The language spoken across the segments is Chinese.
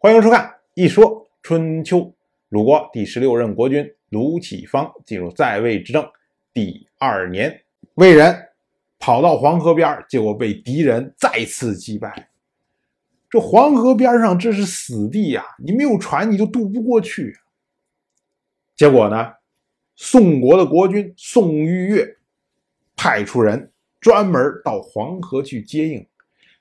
欢迎收看《一说春秋》。鲁国第十六任国君鲁启方进入在位执政第二年，魏人跑到黄河边，结果被敌人再次击败。这黄河边上这是死地呀，你没有船你就渡不过去。结果呢，宋国的国君宋玉月派出人专门到黄河去接应。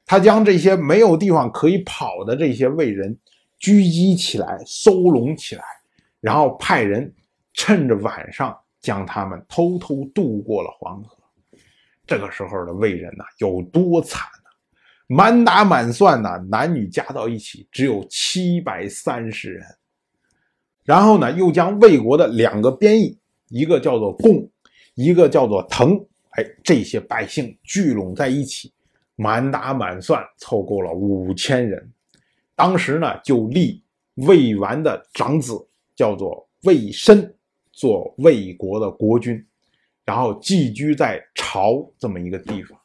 他将这些没有地方可以跑的这些魏人狙击起来、收拢起来，然后派人趁着晚上将他们偷偷渡过了黄河。这个时候的魏人呐，有多惨呢？满打满算呢，男女加到一起只有七百三十人。然后呢，又将魏国的两个边邑，一个叫做贡，一个叫做滕，哎，这些百姓聚拢在一起。满打满算凑够了五千人，当时呢就立魏完的长子叫做魏申做魏国的国君，然后寄居在朝这么一个地方。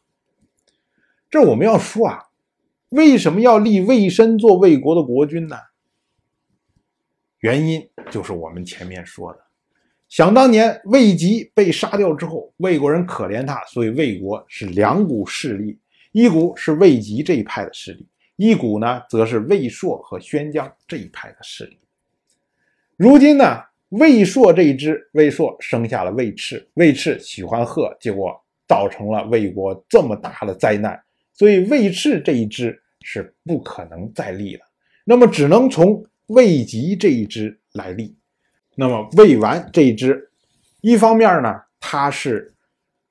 这我们要说啊，为什么要立魏申做魏国的国君呢？原因就是我们前面说的，想当年魏吉被杀掉之后，魏国人可怜他，所以魏国是两股势力。一股是魏吉这一派的势力，一股呢则是魏硕和宣姜这一派的势力。如今呢，魏硕这一支，魏硕生下了魏赤，魏赤喜欢鹤，结果造成了魏国这么大的灾难，所以魏赤这一支是不可能再立了，那么只能从魏吉这一支来立。那么魏完这一支，一方面呢，他是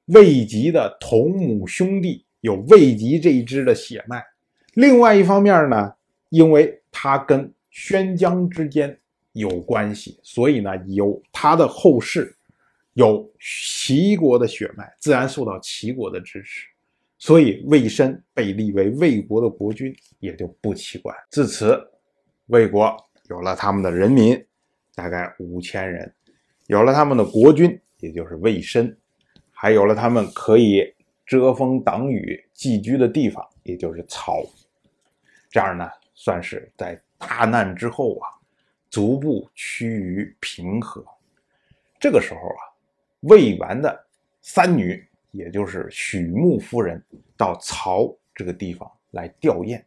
魏吉的同母兄弟。有魏吉这一支的血脉，另外一方面呢，因为他跟宣姜之间有关系，所以呢，有他的后世有齐国的血脉，自然受到齐国的支持，所以魏申被立为魏国的国君也就不奇怪。自此，魏国有了他们的人民，大概五千人，有了他们的国君，也就是魏申，还有了他们可以。遮风挡雨寄居的地方，也就是曹，这样呢，算是在大难之后啊，逐步趋于平和。这个时候啊，魏完的三女，也就是许穆夫人，到曹这个地方来吊唁，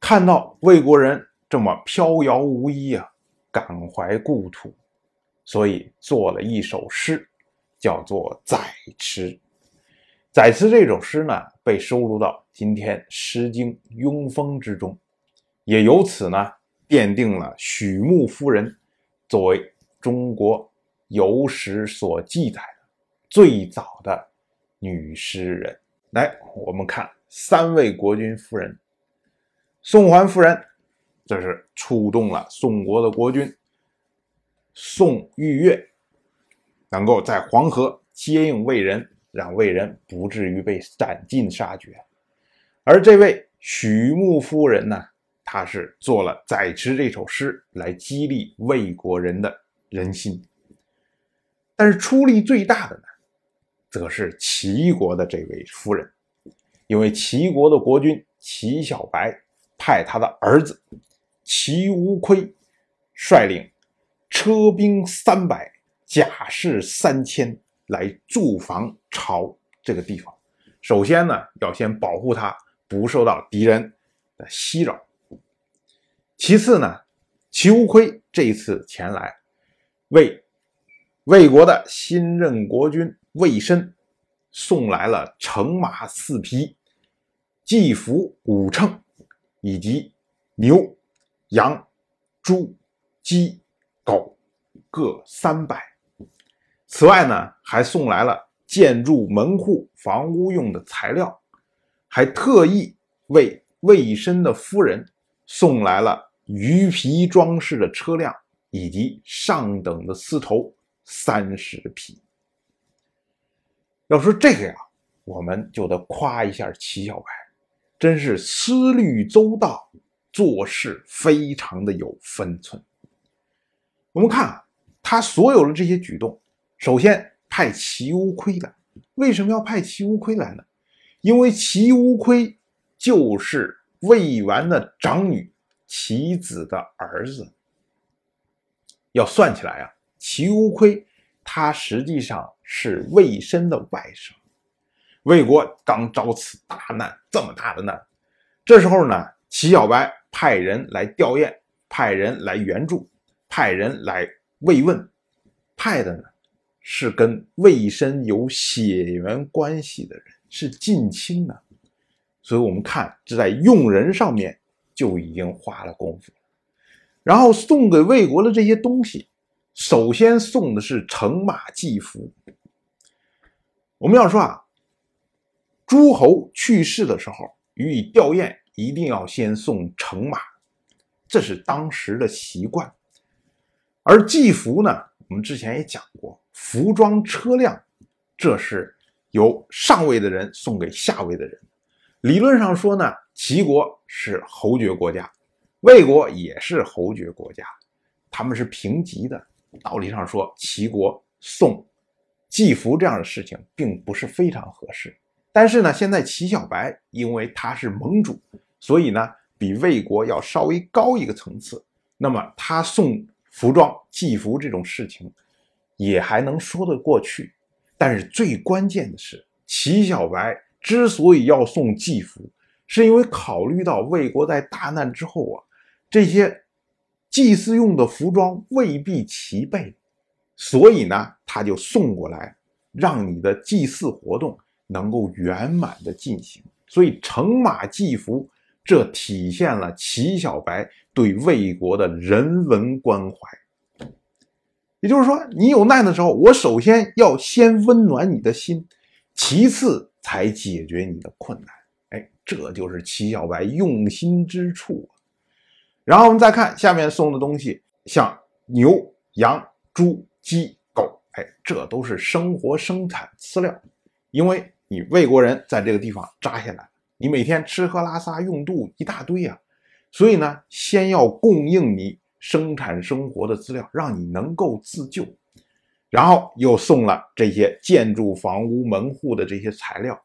看到魏国人这么飘摇无依啊，感怀故土，所以做了一首诗，叫做《载池》。载词这首诗呢，被收录到今天《诗经·庸风》之中，也由此呢，奠定了许穆夫人作为中国有史所记载的最早的女诗人。来，我们看三位国君夫人，宋桓夫人，这是触动了宋国的国君宋玉月，能够在黄河接应魏人。让魏人不至于被斩尽杀绝，而这位许穆夫人呢，她是做了《载池》这首诗来激励魏国人的人心。但是出力最大的呢，则是齐国的这位夫人，因为齐国的国君齐小白派他的儿子齐无亏率领车兵三百，甲士三千。来驻防朝这个地方，首先呢，要先保护他不受到敌人的袭扰。其次呢，齐无亏这一次前来，为魏国的新任国君魏申送来了乘马四匹、祭服五乘，以及牛、羊、猪、鸡、狗各三百。此外呢，还送来了建筑门户、房屋用的材料，还特意为魏深的夫人送来了鱼皮装饰的车辆以及上等的丝绸三十匹。要说这个呀，我们就得夸一下齐小白，真是思虑周到，做事非常的有分寸。我们看啊，他所有的这些举动。首先派齐乌亏来，为什么要派齐乌亏来呢？因为齐乌亏就是魏完的长女齐子的儿子。要算起来啊，齐无亏他实际上是魏申的外甥。魏国刚遭此大难，这么大的难，这时候呢，齐小白派人来吊唁，派人来援助，派人来慰问，派的呢是跟魏申有血缘关系的人，是近亲的。所以我们看，这在用人上面就已经花了功夫。然后送给魏国的这些东西，首先送的是乘马祭服。我们要说啊。诸侯去世的时候，予以吊唁，一定要先送乘马，这是当时的习惯。而祭服呢，我们之前也讲过，服装车辆，这是由上位的人送给下位的人。理论上说呢，齐国是侯爵国家，魏国也是侯爵国家，他们是平级的。道理上说，齐国送祭服这样的事情，并不是非常合适。但是呢，现在齐小白因为他是盟主，所以呢比魏国要稍微高一个层次。那么他送服装祭服这种事情，也还能说得过去。但是最关键的是，齐小白之所以要送祭服，是因为考虑到魏国在大难之后啊，这些祭祀用的服装未必齐备，所以呢他就送过来，让你的祭祀活动。能够圆满的进行，所以乘马祭服，这体现了齐小白对魏国的人文关怀。也就是说，你有难的时候，我首先要先温暖你的心，其次才解决你的困难。哎，这就是齐小白用心之处。然后我们再看下面送的东西，像牛、羊、猪、鸡、狗，哎，这都是生活生产饲料，因为。你魏国人在这个地方扎下来，你每天吃喝拉撒用度一大堆呀，所以呢，先要供应你生产生活的资料，让你能够自救，然后又送了这些建筑房屋门户的这些材料，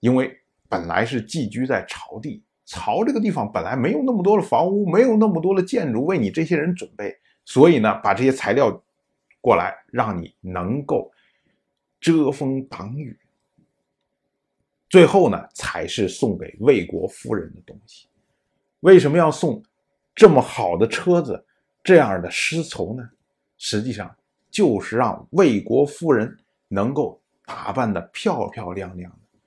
因为本来是寄居在朝地，朝这个地方本来没有那么多的房屋，没有那么多的建筑为你这些人准备，所以呢，把这些材料过来，让你能够遮风挡雨。最后呢，才是送给魏国夫人的东西。为什么要送这么好的车子、这样的丝绸呢？实际上就是让魏国夫人能够打扮得漂漂亮亮的。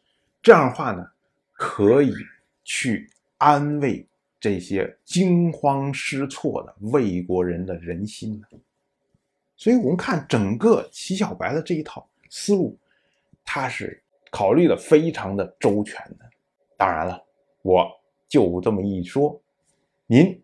这样的话呢，可以去安慰这些惊慌失措的魏国人的人心呢。所以，我们看整个齐小白的这一套思路，他是。考虑的非常的周全的，当然了，我就这么一说，您